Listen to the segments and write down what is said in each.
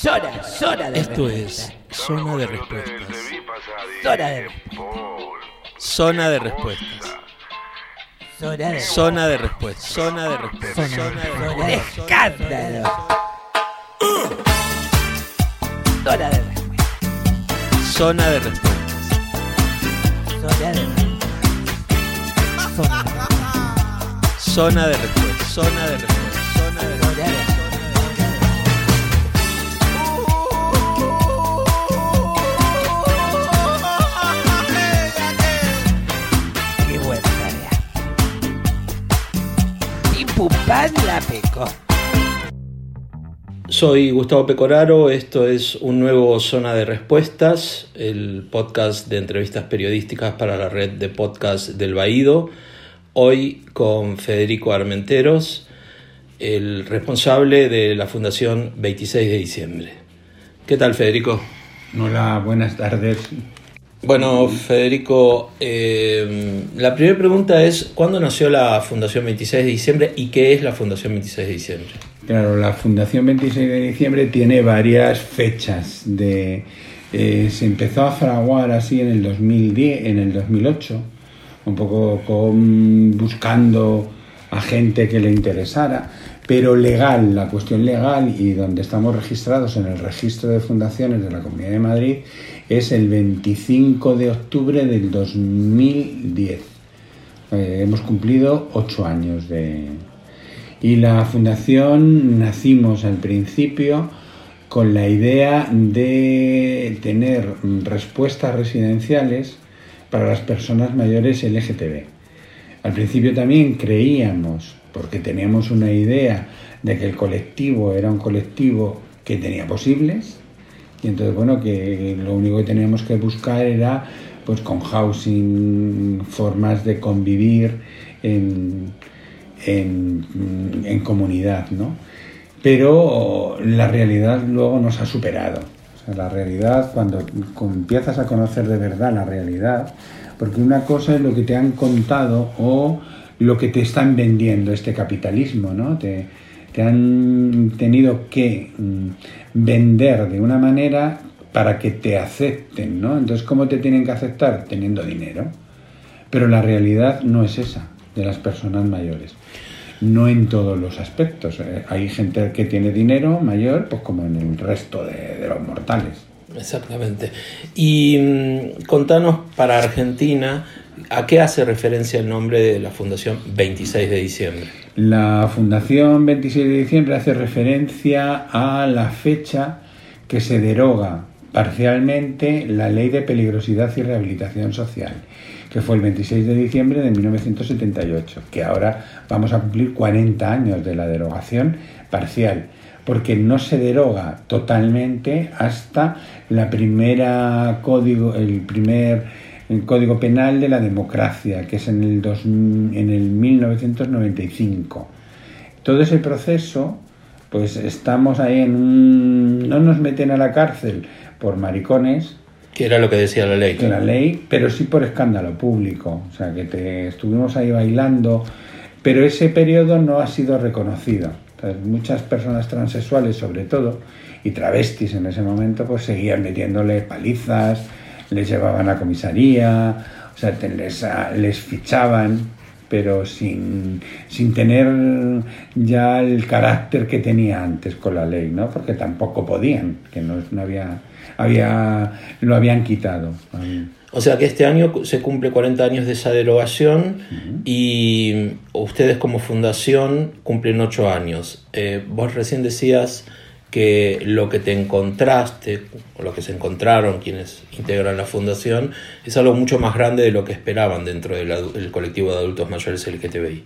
Zona, zona de Esto respuesta. es Zona de Respuestas. Zona de respuesta. Zona de Respuestas. Zona de Zona de Respuestas. Zona de Respuestas. Zona Zona de de Respuestas. escándalo. Zona de respuesta. Zona de Respuestas. Zona de respuesta. Zona de Zona de Respuestas. Zona de Respuestas. Zona de Zona La pecó. Soy Gustavo Pecoraro, esto es un nuevo Zona de Respuestas, el podcast de entrevistas periodísticas para la red de podcast del Baído. Hoy con Federico Armenteros, el responsable de la Fundación 26 de diciembre. ¿Qué tal, Federico? Hola, buenas tardes. Bueno, Federico, eh, la primera pregunta es, ¿cuándo nació la Fundación 26 de diciembre y qué es la Fundación 26 de diciembre? Claro, la Fundación 26 de diciembre tiene varias fechas. De, eh, se empezó a fraguar así en el 2010, en el 2008, un poco con, buscando a gente que le interesara, pero legal, la cuestión legal y donde estamos registrados en el registro de fundaciones de la Comunidad de Madrid es el 25 de octubre del 2010. Eh, hemos cumplido ocho años de, y la fundación nacimos al principio con la idea de tener respuestas residenciales para las personas mayores LGTB. Al principio también creíamos, porque teníamos una idea de que el colectivo era un colectivo que tenía posibles, y entonces bueno, que lo único que teníamos que buscar era pues con housing, formas de convivir en, en, en comunidad, ¿no? Pero la realidad luego nos ha superado. O sea, la realidad, cuando, empiezas a conocer de verdad la realidad, porque una cosa es lo que te han contado o lo que te están vendiendo este capitalismo, ¿no? Te, te han tenido que mm, vender de una manera para que te acepten, ¿no? Entonces, ¿cómo te tienen que aceptar? Teniendo dinero. Pero la realidad no es esa de las personas mayores. No en todos los aspectos. Eh, Hay gente que tiene dinero mayor, pues como en el resto de, de los mortales. Exactamente. Y mm, contanos para Argentina, ¿a qué hace referencia el nombre de la Fundación 26 de diciembre? La Fundación 26 de diciembre hace referencia a la fecha que se deroga parcialmente la Ley de Peligrosidad y Rehabilitación Social, que fue el 26 de diciembre de 1978, que ahora vamos a cumplir 40 años de la derogación parcial, porque no se deroga totalmente hasta la primera código, el primer el Código Penal de la Democracia, que es en el, dos, en el 1995. Todo ese proceso, pues estamos ahí en un... No nos meten a la cárcel por maricones, Que era lo que decía la ley. que la ley, pero sí por escándalo público. O sea, que te, estuvimos ahí bailando, pero ese periodo no ha sido reconocido. Entonces, muchas personas transexuales, sobre todo, y travestis en ese momento, pues seguían metiéndole palizas, les llevaban a comisaría, o sea, les, a- les fichaban, pero sin, sin tener ya el carácter que tenía antes con la ley, ¿no? Porque tampoco podían, que no, no había, había, lo habían quitado. O sea que este año se cumple 40 años de esa derogación y ustedes como fundación cumplen 8 años. Eh, vos recién decías que lo que te encontraste, o lo que se encontraron quienes integran la fundación, es algo mucho más grande de lo que esperaban dentro del colectivo de adultos mayores LGTBI.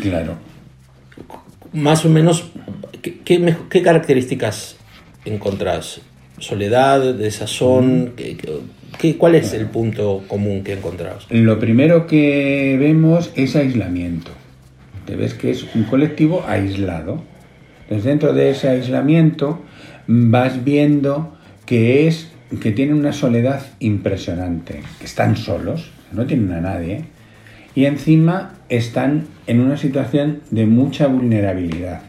Claro. Más o menos, ¿qué, qué mej- qué características encontrás? ¿Soledad, desazón? ¿Qué- qué- qué- cuál es el punto común que encontrás? Lo primero que vemos es aislamiento. Te ves que es un colectivo aislado. Entonces, dentro de ese aislamiento vas viendo que es que tienen una soledad impresionante, que están solos, no tienen a nadie, y encima están en una situación de mucha vulnerabilidad.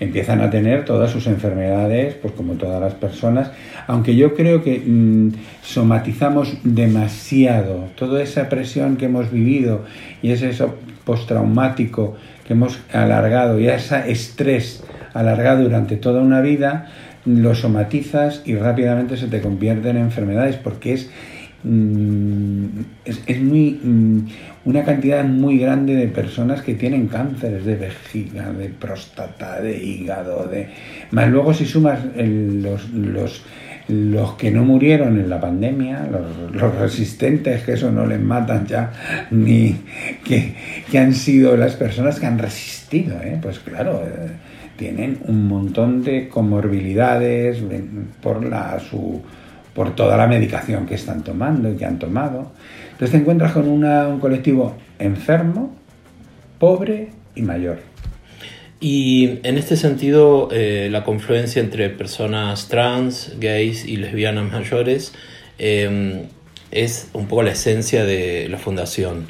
Empiezan a tener todas sus enfermedades, pues como todas las personas, aunque yo creo que mm, somatizamos demasiado toda esa presión que hemos vivido y ese eso postraumático que hemos alargado y ese estrés alargado durante toda una vida, lo somatizas y rápidamente se te convierte en enfermedades porque es mm, es, muy mm, una cantidad muy grande de personas que tienen cánceres de vejiga, de próstata, de hígado, de más luego si sumas los, los, los que no murieron en la pandemia, los, resistentes, que eso no les matan ya, ni que, que han sido las personas que han resistido, ¿eh? pues claro. Eh, tienen un montón de comorbilidades por, la, su, por toda la medicación que están tomando y que han tomado. Entonces te encuentras con un colectivo enfermo, pobre y mayor. Y en este sentido, eh, la confluencia entre personas trans, gays y lesbianas mayores eh, es un poco la esencia de la fundación.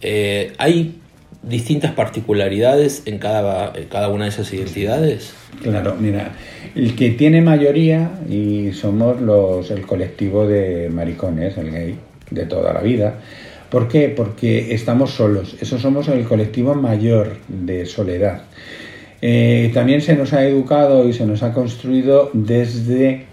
Eh, ¿Hay distintas particularidades en cada, cada una de esas identidades? Claro, mira, el que tiene mayoría, y somos los, el colectivo de maricones, el gay, de toda la vida. ¿Por qué? Porque estamos solos, eso somos el colectivo mayor de soledad. Eh, también se nos ha educado y se nos ha construido desde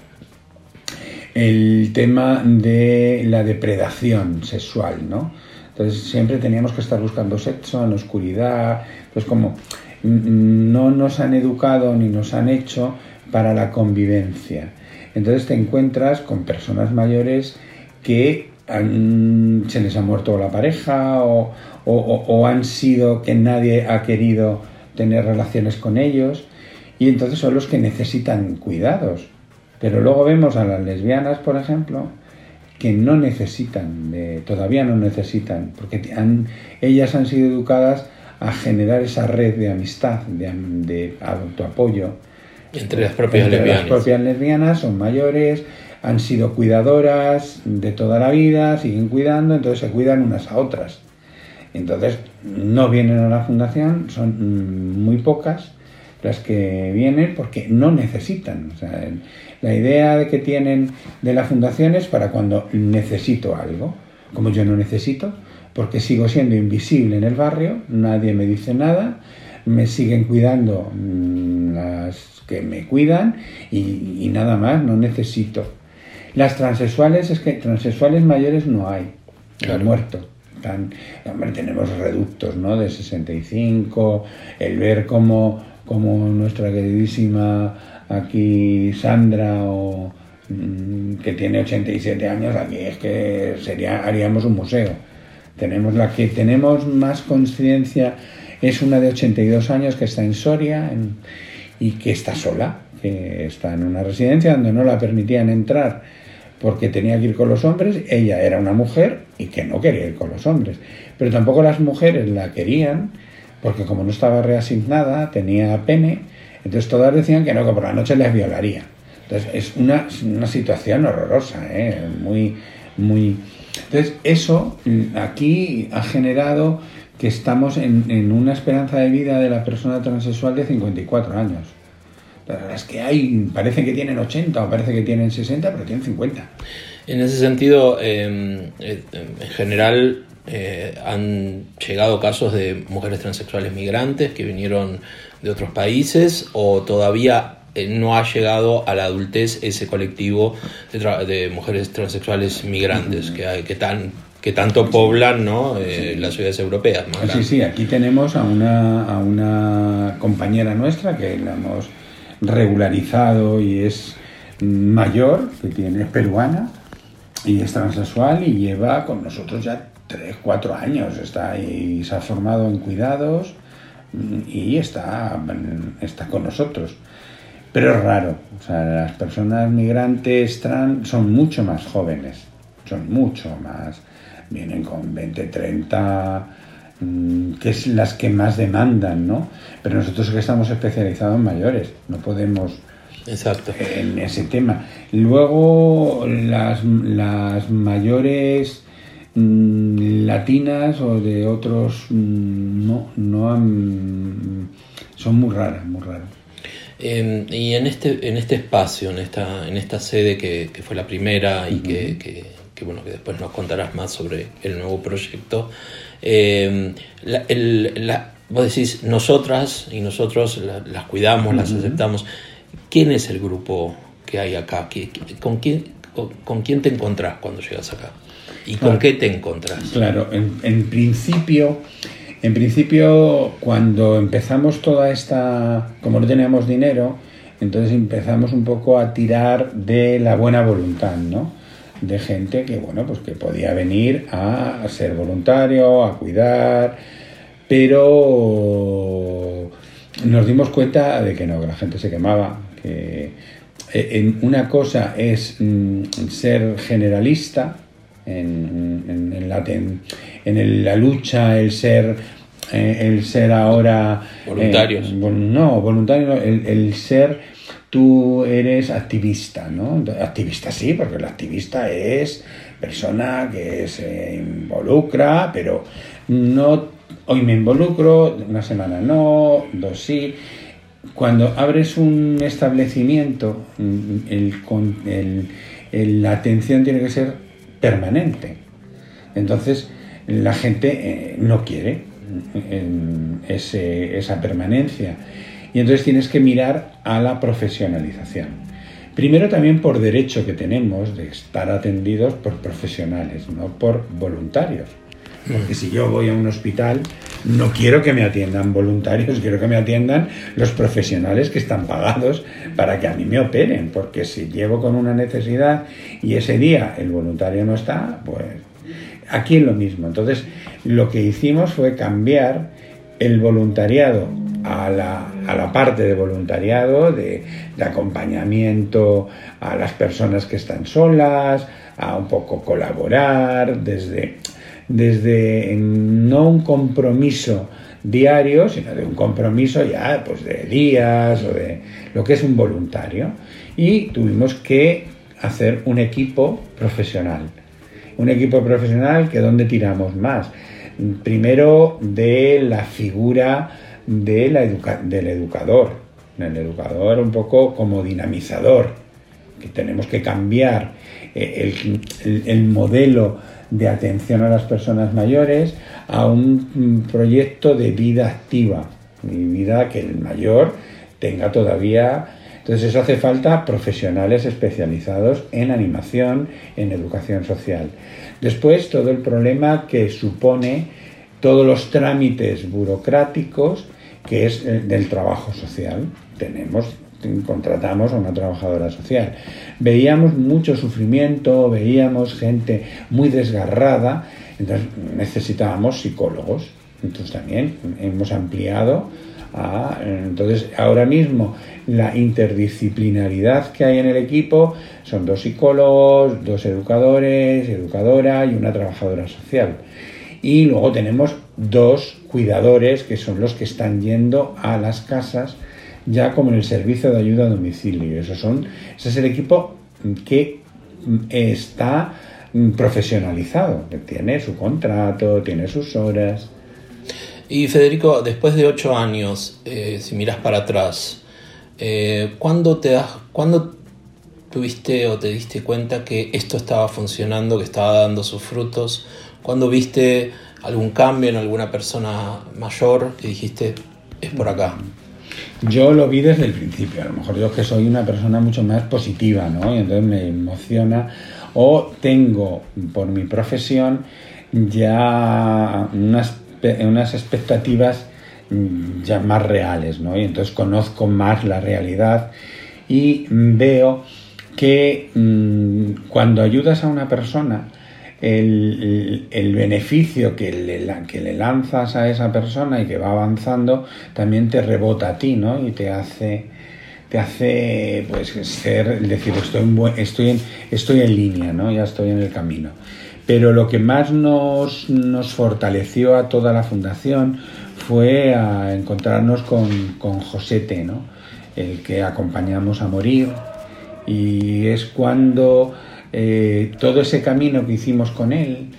el tema de la depredación sexual, ¿no? Entonces siempre teníamos que estar buscando sexo en la oscuridad. Pues como no nos han educado ni nos han hecho para la convivencia. Entonces te encuentras con personas mayores que se les ha muerto la pareja o, han sido que nadie ha querido tener relaciones con ellos y entonces son los que necesitan cuidados. Pero luego vemos a las lesbianas, por ejemplo, que no necesitan, todavía no necesitan, porque han, ellas han sido educadas a generar esa red de amistad, de, de autoapoyo. Entre las propias lesbianas. Las propias lesbianas son mayores, han sido cuidadoras de toda la vida, siguen cuidando, entonces se cuidan unas a otras. Entonces no vienen a la fundación, son muy pocas las que vienen porque no necesitan. La idea de que tienen de la fundación es para cuando necesito algo. Como yo no necesito, porque sigo siendo invisible en el barrio, nadie me dice nada, me siguen cuidando mm, las que me cuidan y, nada más, no necesito. Las transexuales, es que transexuales mayores no hay, han muerto. hombre, tenemos reductos ¿no? de 65, el ver cómo como nuestra queridísima aquí Sandra o mm, que tiene 87 años, aquí es que sería haríamos un museo. Tenemos la que tenemos más conciencia es una de 82 años que está en Soria y que está sola, que está en una residencia donde no la permitían entrar porque tenía que ir con los hombres, ella era una mujer y que no quería ir con los hombres, pero tampoco las mujeres la querían porque como no estaba reasignada, tenía pene, entonces todas decían que no, que por la noche les violaría. Entonces es una, una situación horrorosa, ¿eh? muy, muy... Entonces eso mm, aquí ha generado que estamos en, en, una esperanza de vida de la persona transexual de 54 años. La verdad es que hay, parece que tienen 80 o parece que tienen 60, pero tienen 50. En ese sentido, em, eh, en general, eh, han llegado casos de mujeres transexuales migrantes que vinieron de otros países o todavía eh, no ha llegado a la adultez ese colectivo de, mujeres transexuales migrantes que, que, tan, que tanto poblan ¿no? Eh, las ciudades europeas. sí, sí, aquí tenemos a una, a una compañera nuestra que la hemos regularizado y es mayor, que tiene, es peruana y es transexual y lleva con nosotros ya tres, cuatro años está ahí, se ha formado en cuidados y está, está con nosotros. Pero es raro, o sea, las personas migrantes trans son mucho más jóvenes, son mucho más, vienen con 20, 30, mm, que es las que más demandan, ¿no? Pero nosotros que estamos especializados en mayores, no podemos Exacto. en ese tema. Luego las, las mayores Mm, latinas o de otros mm, no, no han, son muy raras, muy raras. Eh, y en este, en este espacio, en esta, en esta sede que, que fue la primera y que, que, que, bueno, que después nos contarás más sobre el nuevo proyecto, eh, la, el, la, vos decís, nosotras y nosotros la, las cuidamos, las aceptamos. ¿Quién es el grupo que hay acá? ¿Con quién, con, con quién te encontrás cuando llegas acá? ¿Y con qué te encontrás? Claro, en, en principio, en principio, cuando empezamos toda esta, como no teníamos dinero, entonces empezamos un poco a tirar de la buena voluntad, ¿no? De gente que, bueno, pues que podía venir a ser voluntario, a cuidar, pero nos dimos cuenta de que no, que la gente se quemaba, que eh, en una cosa es mm, ser generalista en, en- en la, en la lucha, el ser, eh, el ser ahora... eh, Voluntarios. vol- no, voluntario, no, el, el ser, tú eres activista, ¿no? Activista sí, porque el activista es persona que se involucra, pero no, hoy me involucro, una semana no, dos sí. Cuando abres un establecimiento, el- el- la atención tiene que ser permanente. Entonces, la gente eh, no quiere ese- esa permanencia. Y entonces tienes que mirar a la profesionalización. Primero también por derecho que tenemos de estar atendidos por profesionales, no por voluntarios. Porque si yo voy a un hospital, no quiero que me atiendan voluntarios, quiero que me atiendan los profesionales que están pagados para que a mí me operen. Porque si llego con una necesidad y ese día el voluntario no está, pues aquí es lo mismo. Entonces, lo que hicimos fue cambiar el voluntariado a la, a la parte de voluntariado, de, de acompañamiento a las personas que están solas, a un poco colaborar, desde, desde no un compromiso diario, sino de un compromiso ya pues de días o de lo que es un voluntario. Y tuvimos que hacer un equipo profesional. Un equipo profesional que donde tiramos más. Primero de la figura de la educa- del educador. El educador un poco como dinamizador, que tenemos que cambiar eh, el, el- el modelo de atención a las personas mayores a un mm, proyecto de vida activa, y vida que el mayor tenga todavía entonces eso hace falta profesionales especializados en animación, en educación social. Después todo el problema que supone todos los trámites burocráticos que es el del trabajo social. Tenemos contratamos a una trabajadora social. Veíamos mucho sufrimiento, veíamos gente muy desgarrada, entonces necesitábamos psicólogos. Entonces también hemos ampliado entonces ahora mismo la interdisciplinaridad que hay en el equipo son dos psicólogos, dos educadores, educadora y una trabajadora social. Y luego tenemos dos cuidadores que son los que están yendo a las casas ya como en el servicio de ayuda a domicilio. Esos son, ese es el equipo que está profesionalizado, que tiene su contrato, tiene sus horas. Y Federico, después de ocho años, eh, si miras para atrás, eh, ¿cuándo, te das, ¿cuándo tuviste o te diste cuenta que esto estaba funcionando, que estaba dando sus frutos? ¿Cuándo viste algún cambio en alguna persona mayor que dijiste, es por acá? Yo lo vi desde el principio, a lo mejor yo que soy una persona mucho más positiva, ¿no? Y entonces me emociona o tengo por mi profesión ya unas, unas expectativas ya más reales, ¿no? Y entonces conozco más la realidad y veo que mmm, cuando ayudas a una persona, el, beneficio que le, lanzas a esa persona y que va avanzando también te rebota a ti, ¿no? Y te hace, te hace pues ser, decir, estoy en, estoy en, estoy en línea, ¿no? Ya estoy en el camino. Pero lo que más nos, fortaleció a toda la fundación fue a encontrarnos con, con Josete. El que acompañamos a morir. Y es cuando eh, todo ese camino que hicimos con él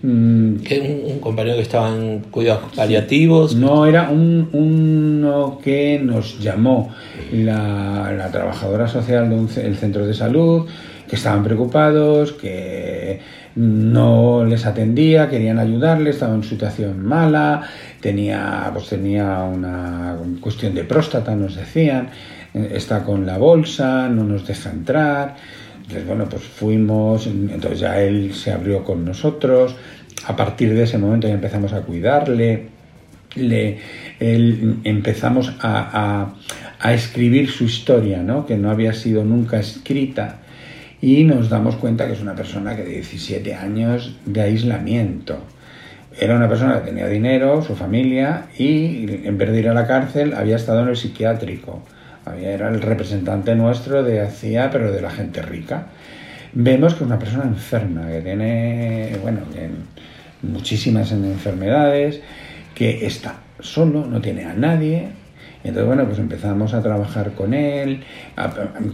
mm, Que un, un compañero que estaba en cuidados paliativos. No, era un, uno que nos llamó la, la trabajadora social del centro de salud, que estaban preocupados, que no les atendía, querían ayudarle, estaba en situación mala, tenía, pues tenía una cuestión de próstata, nos decían, eh, está con la bolsa, no nos deja entrar. Entonces, bueno, pues fuimos, entonces ya él se abrió con nosotros, a partir de ese momento ya empezamos a cuidarle, le, empezamos a, a- a escribir su historia, ¿no? que no había sido nunca escrita, y nos damos cuenta que es una persona que de 17 años de aislamiento. Era una persona que tenía dinero, su familia, y en vez de ir a la cárcel había estado en el psiquiátrico. Era el representante nuestro de hacía, pero de la gente rica. Vemos que es una persona enferma, que tiene, bueno, muchísimas enfermedades, que está solo, no tiene a nadie. Entonces, bueno, pues empezamos a trabajar con él,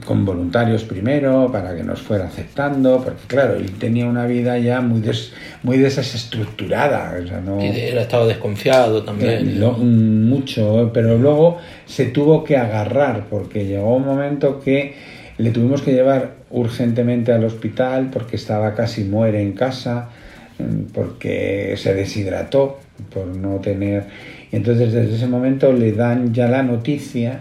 con voluntarios primero, para que nos fuera aceptando, porque claro, él tenía una vida ya muy, des- muy desestructurada. O sea, no, Y él estaba desconfiado también. lo- mucho, pero luego se tuvo que agarrar porque llegó un momento que le tuvimos que llevar urgentemente al hospital porque estaba casi muere en casa, mm, porque se deshidrató por no tener... Y entonces desde ese momento le dan ya la noticia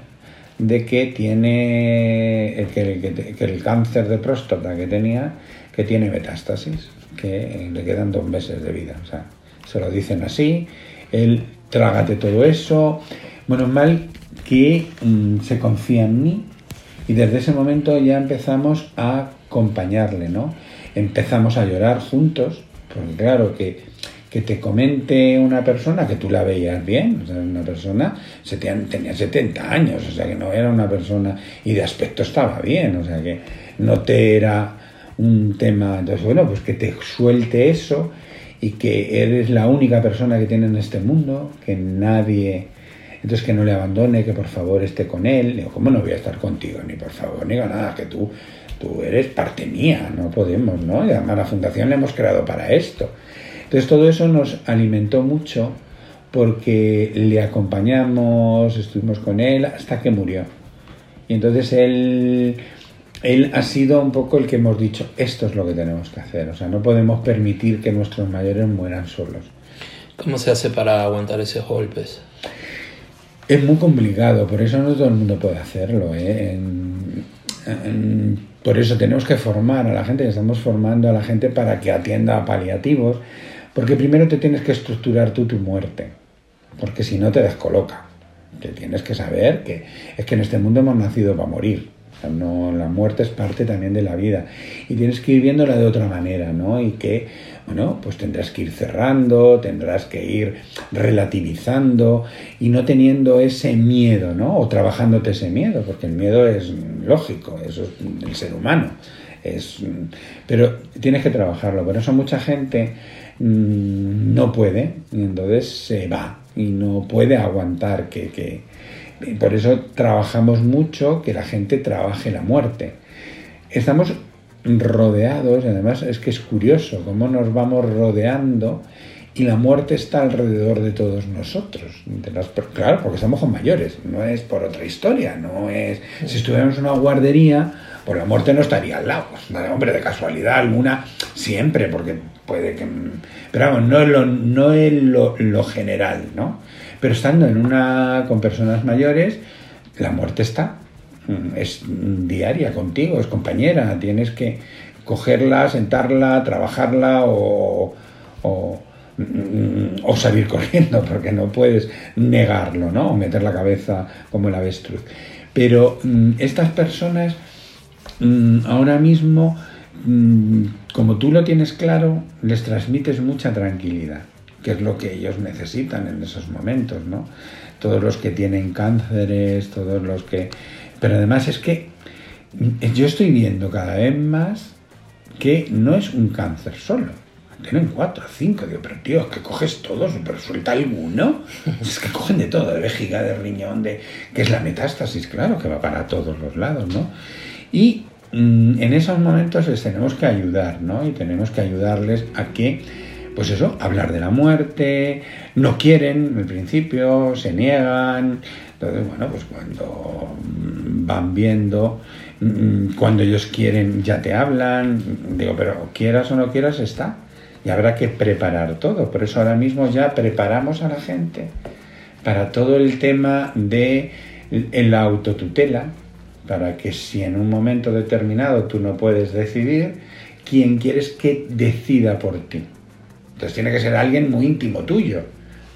de que tiene que, que- que el cáncer de próstata que tenía, que tiene metástasis, que le quedan dos meses de vida. O sea, se lo dicen así, él trágate todo eso. Bueno, mal que mm, se confía en mí y desde ese momento ya empezamos a acompañarle, ¿no? Empezamos a llorar juntos, porque claro que que te comente una persona que tú la veías bien, o sea, una persona se te- tenía 70 años, o sea que no era una persona y de aspecto estaba bien, o sea que no te era un tema, entonces bueno, pues que te suelte eso y que eres la única persona que tiene en este mundo, que nadie, entonces que no le abandone, que por favor esté con él, digo, ¿cómo no voy a estar contigo? Ni por favor, ni nada, que tú, tú eres parte mía, no podemos, ¿no? Y además la fundación la hemos creado para esto. Entonces todo eso nos alimentó mucho porque le acompañamos, estuvimos con él hasta que murió. Y entonces él, él ha sido un poco el que hemos dicho, esto es lo que tenemos que hacer. O sea, no podemos permitir que nuestros mayores mueran solos. ¿Cómo se hace para aguantar esos golpes? Es muy complicado, por eso no todo el mundo puede hacerlo. ¿eh? En- en- por eso tenemos que formar a la gente, estamos formando a la gente para que atienda a paliativos, porque primero te tienes que estructurar tú tu muerte, porque si no te descoloca. Te tienes que saber que es que en este mundo hemos nacido para morir. No, la muerte es parte también de la vida. Y tienes que ir viéndola de otra manera, ¿no? Y que, bueno, pues tendrás que ir cerrando, tendrás que ir relativizando y no teniendo ese miedo, ¿no? O trabajándote ese miedo, porque el miedo es lógico, eso es del ser humano. Es, pero tienes que trabajarlo. Por eso mucha gente mm, no puede y entonces se va y no puede aguantar que, que- por eso trabajamos mucho que la gente trabaje la muerte. Estamos rodeados, y además es que es curioso cómo nos vamos rodeando y la muerte está alrededor de todos nosotros. Claro, porque somos mayores, no es por otra historia, no es... Si estuviéramos en una guardería, pues la muerte no estaría al lado. Pues, hombre, de casualidad alguna, siempre, porque puede que... Pero vamos, no es lo, no es lo general, ¿no? Pero estando en una con personas mayores, la muerte está. Mm, Es diaria contigo, es compañera. Tienes que cogerla, sentarla, trabajarla o, o, mm, o salir corriendo, porque no puedes negarlo, ¿no? O meter la cabeza como el avestruz. Pero mm, estas personas ahora mismo, como tú lo tienes claro, les transmites mucha tranquilidad, que es lo que ellos necesitan en esos momentos, ¿no? Todos los que tienen cánceres, todos los que... Pero además es que yo estoy viendo cada vez más que no es un cáncer solo. Tienen cuatro, cinco, digo, pero tío, es que coges todos, pero suelta alguno. Es que cogen de todo, de vejiga, de riñón, de que es la metástasis, claro, que va para todos los lados, ¿no? Y mm, en esos momentos les tenemos que ayudar, ¿no? Y tenemos que ayudarles a que pues eso, hablar de la muerte, no quieren al principio, se niegan, entonces bueno, pues cuando van viendo, mm, cuando ellos quieren ya te hablan, digo, pero quieras o no quieras está, y habrá que preparar todo, por eso ahora mismo ya preparamos a la gente para todo el tema de la autotutela, para que si en un momento determinado tú no puedes decidir, quién quieres que decida por ti. Entonces tiene que ser alguien muy íntimo tuyo,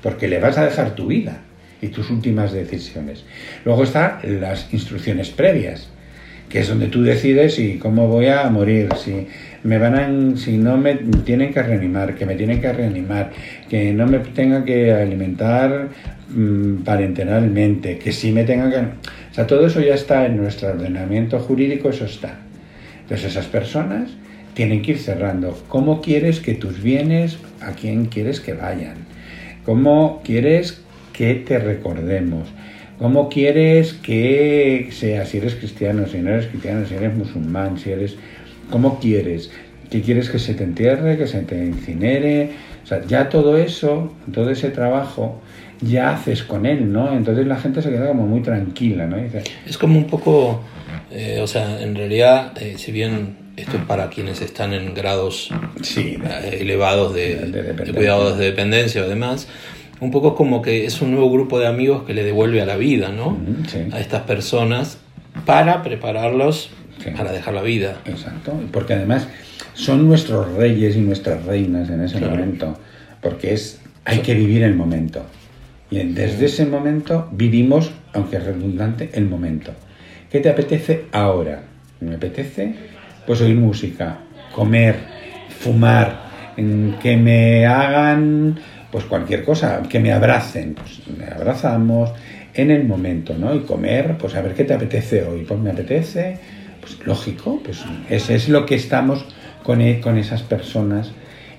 porque le vas a dejar tu vida y tus últimas decisiones. Luego están las instrucciones previas, que es donde tú decides si cómo voy a morir, si me van a, si no me tienen que reanimar, que me tienen que reanimar, que no me tenga que alimentar mm, parenteralmente, que si me tenga que... O sea, todo eso ya está en nuestro ordenamiento jurídico, eso está. Entonces esas personas tienen que ir cerrando. ¿Cómo quieres que tus bienes, a quién quieres que vayan? ¿Cómo quieres que te recordemos? ¿Cómo quieres que sea, si eres cristiano, si no eres cristiano, si eres musulmán, si eres... ¿Cómo quieres? ¿Qué quieres que se te entierre, que se te incinere? O sea, ya todo eso, todo ese trabajo, ya haces con él, ¿no? Entonces la gente se queda como muy tranquila, ¿no? es como un poco, eh, o sea, en realidad, eh, si bien esto es para quienes están en grados sí, eh, elevados de, cuidados de dependencia o demás, un poco como que es un nuevo grupo de amigos que le devuelve a la vida, ¿no? A estas personas para prepararlos para dejar la vida. Exacto, porque además son nuestros reyes y nuestras reinas en ese momento, porque es hay que vivir el momento. Y desde ese momento vivimos, aunque es redundante, el momento. ¿Qué te apetece ahora? Me apetece pues oír música, comer, fumar, que me hagan pues cualquier cosa, que me abracen, pues me abrazamos en el momento, ¿no? Y comer, pues a ver qué te apetece hoy, pues me apetece, pues lógico, pues ese es lo que estamos con, e, con esas personas.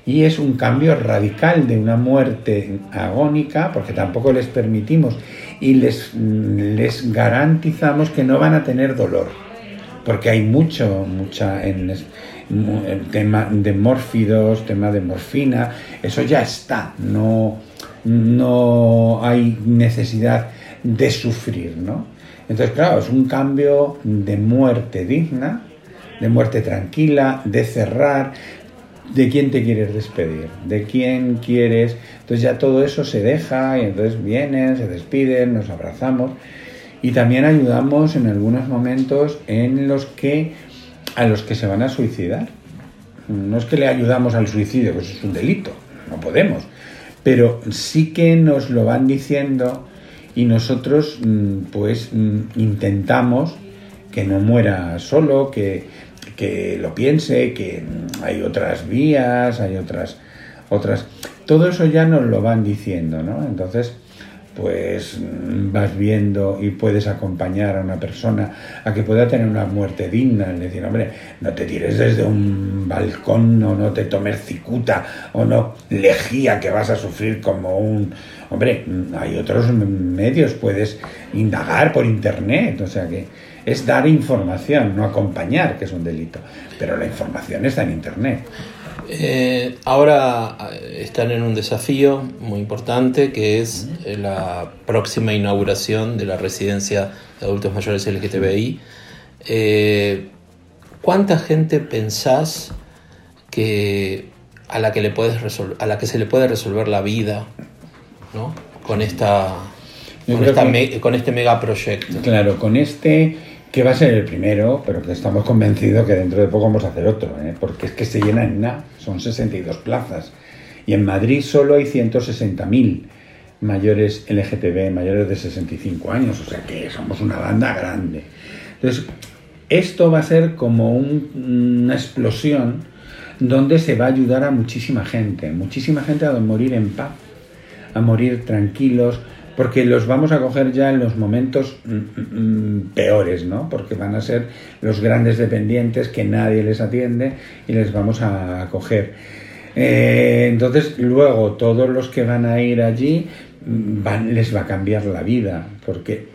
Y es un cambio radical de una muerte agónica, porque tampoco les permitimos y les, les garantizamos que no van a tener dolor porque hay mucho, mucha en tema de mórfidos, tema de morfina, eso ya está, no, no hay necesidad de sufrir, ¿no? Entonces, claro, es un cambio de muerte digna, de muerte tranquila, de cerrar, de quién te quieres despedir, de quién quieres. Entonces ya todo eso se deja y entonces vienen, se despiden, nos abrazamos y también ayudamos en algunos momentos en los que a los que se van a suicidar. No es que le ayudamos al suicidio, pues es un delito, no podemos. Pero sí que nos lo van diciendo y nosotros mm, pues mm, intentamos que no muera solo, que, que lo piense, que mm, hay otras vías, hay otras otras. Todo eso ya nos lo van diciendo, ¿no? Entonces, pues vas viendo y puedes acompañar a una persona a que pueda tener una muerte digna, es decir, hombre, no te tires desde un balcón o no te tomes cicuta o no lejía que vas a sufrir como un... Hombre, hay otros medios, puedes indagar por internet, o sea que es dar información, no acompañar, que es un delito, pero la información está en internet. Eh, ahora eh, están en un desafío muy importante que es eh, la próxima inauguración de la residencia de adultos mayores LGTBI. ¿Cuánta gente pensás que a la que le puedes a la que se le puede resolver la vida, ¿no? Con esta con, con este megaproyecto. Claro, con este que va a ser el primero, pero que estamos convencidos que dentro de poco vamos a hacer otro, ¿eh? porque es que se llena en nada, son 62 plazas. Y en Madrid solo hay 160.000 mayores LGTB, mayores de 65 años, o sea que somos una banda grande. Entonces, esto va a ser como una explosión donde se va a ayudar a muchísima gente, muchísima gente a morir en paz, a morir tranquilos, porque los vamos a coger ya en los momentos mm, mm, mm, peores, ¿no? Porque van a ser los grandes dependientes que nadie les atiende y les vamos a coger. Eh, entonces, luego todos los que van a ir allí van, les va a cambiar la vida, porque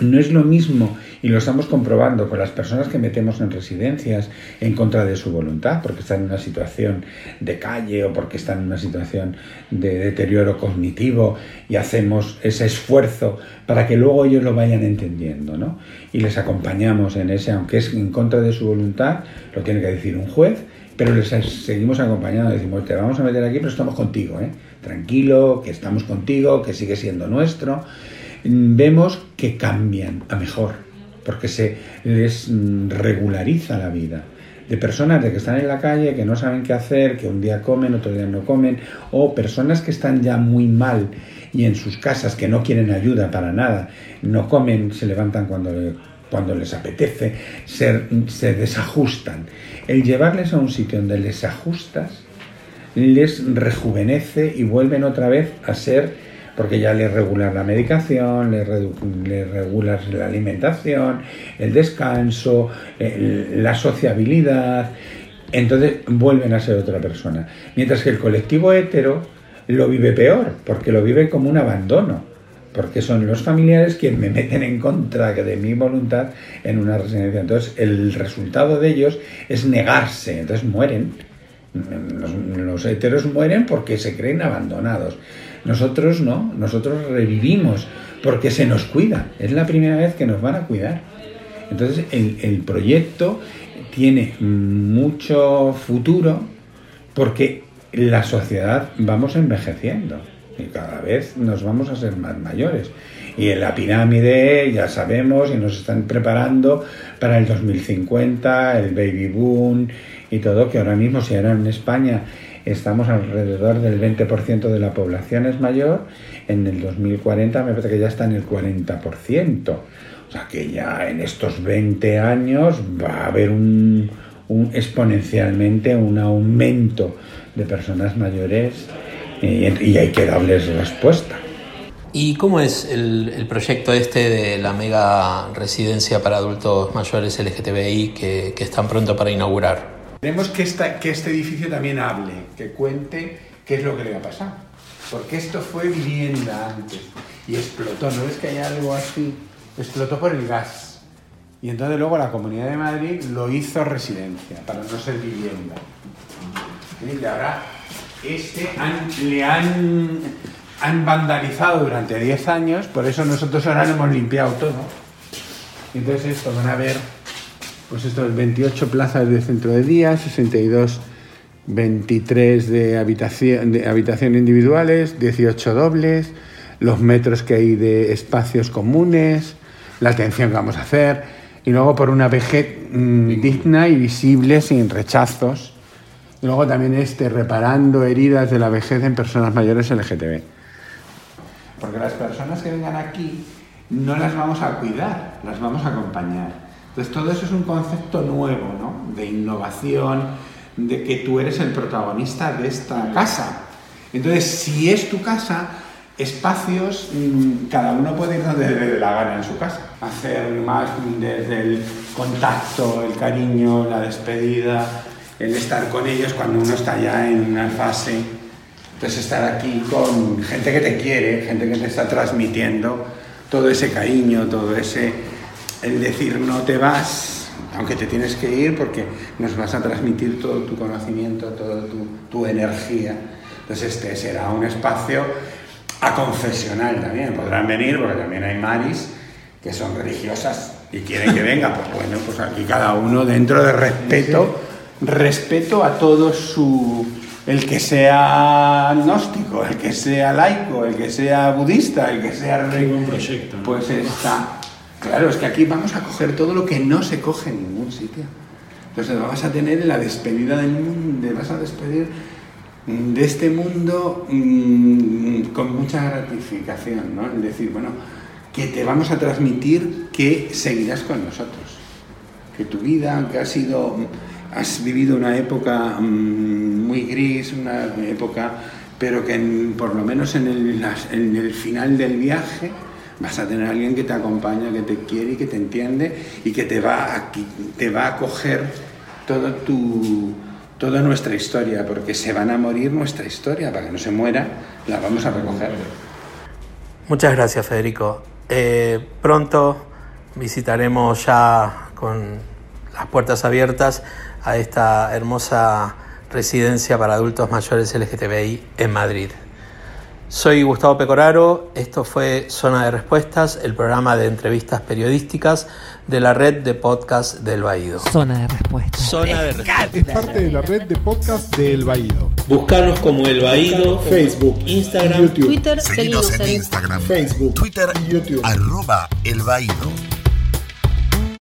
No es lo mismo, y lo estamos comprobando con las personas que metemos en residencias en contra de su voluntad, porque están en una situación de calle o porque están en una situación de deterioro cognitivo y hacemos ese esfuerzo para que luego ellos lo vayan entendiendo, ¿no? Y les acompañamos en ese, aunque es en contra de su voluntad, lo tiene que decir un juez, pero les seguimos acompañando, decimos, te vamos a meter aquí, pero estamos contigo, ¿eh? Tranquilo, que estamos contigo, que sigue siendo nuestro vemos que cambian a mejor, porque se les regulariza la vida. De personas de que están en la calle, que no saben qué hacer, que un día comen, otro día no comen, o personas que están ya muy mal y en sus casas que no quieren ayuda para nada, no comen, se levantan cuando, cuando les apetece, se, se desajustan. El llevarles a un sitio donde les ajustas les rejuvenece y vuelven otra vez a ser porque ya le regulas la medicación, le, regulas la alimentación, el descanso, la sociabilidad, entonces vuelven a ser otra persona. Mientras que el colectivo hetero lo vive peor, porque lo vive como un abandono, porque son los familiares quienes me meten en contra de mi voluntad en una residencia. Entonces el resultado de ellos es negarse, entonces mueren. Los, los heteros mueren porque se creen abandonados. Nosotros no, nosotros revivimos porque se nos cuida. Es la primera vez que nos van a cuidar. Entonces el, proyecto tiene mucho futuro porque la sociedad vamos envejeciendo y cada vez nos vamos a ser más mayores. Y en la pirámide ya sabemos y nos están preparando para el 2050, el baby boom y todo, que ahora mismo si era en España estamos alrededor del 20% de la población es mayor, en el 2040 me parece que ya está en el 40%. O sea que ya en estos 20 años va a haber un, exponencialmente un aumento de personas mayores y, hay que darles respuesta. ¿Y cómo es el, proyecto este de la mega residencia para adultos mayores LGTBI que, que están pronto para inaugurar? Queremos que, esta, que este edificio también hable, que cuente qué es lo que le ha pasado. Porque esto fue vivienda antes y explotó. ¿No ves que hay algo así? Explotó por el gas. Y entonces luego la Comunidad de Madrid lo hizo residencia, para no ser vivienda. Y ahora este le han, han vandalizado durante 10 años, por eso nosotros ahora lo hemos limpiado todo. Entonces esto van a ver pues esto es 28 plazas de centro de día, 62, 23 de habitación, individuales, 18 dobles, los metros que hay de espacios comunes, la atención que vamos a hacer, y luego por una vejez mm, digna y visible, sin rechazos. Y luego también este, reparando heridas de la vejez en personas mayores LGTB. Porque las personas que vengan aquí no las vamos a cuidar, las vamos a acompañar. Entonces todo eso es un concepto nuevo, ¿no? De innovación, de que tú eres el protagonista de esta casa. Entonces, si es tu casa, espacios, mm, cada uno puede ir donde la gana en su casa. Hacer más desde el contacto, el cariño, la despedida, el estar con ellos cuando uno está ya en una fase. Entonces estar aquí con gente que te quiere, gente que te está transmitiendo todo ese cariño, todo ese el decir no te vas, aunque te tienes que ir porque nos vas a transmitir todo tu conocimiento, toda tu, energía. Entonces este será un espacio a confesional también. Podrán venir porque también hay maris que son religiosas y quieren que venga. Pues bueno, pues aquí cada uno dentro de respeto, respeto a todo su... El que sea agnóstico, el que sea laico, el que sea budista, el que sea... Un proyecto. Pues está Claro, es que aquí vamos a coger todo lo que no se coge en ningún sitio. Entonces vas a tener la despedida del mundo, vas a despedir de este mundo mm, con mucha gratificación, ¿no? Es decir, bueno, que te vamos a transmitir que seguirás con nosotros. Que tu vida, aunque has sido, has vivido una época mm, muy gris, una época, pero que por lo menos en el, en el final del viaje, vas a tener alguien que te acompaña, que te quiere y que te entiende y que te va a, te va a coger todo tu, toda nuestra historia, porque se van a morir nuestra historia, para que no se muera, la vamos a recoger. Muchas gracias, Federico. Eh, pronto visitaremos ya con las puertas abiertas a esta hermosa residencia para adultos mayores LGTBI en Madrid. Soy Gustavo Pecoraro, esto fue Zona de Respuestas, el programa de entrevistas periodísticas de la red de podcast del Baído. Zona de respuesta. Zona de Respuestas. Es parte de la red de podcast de El Baído. Buscarnos como El Baído, Facebook, Instagram, YouTube, Twitter, seguimos en en Instagram, Facebook, Twitter, y YouTube. arroba El Baído.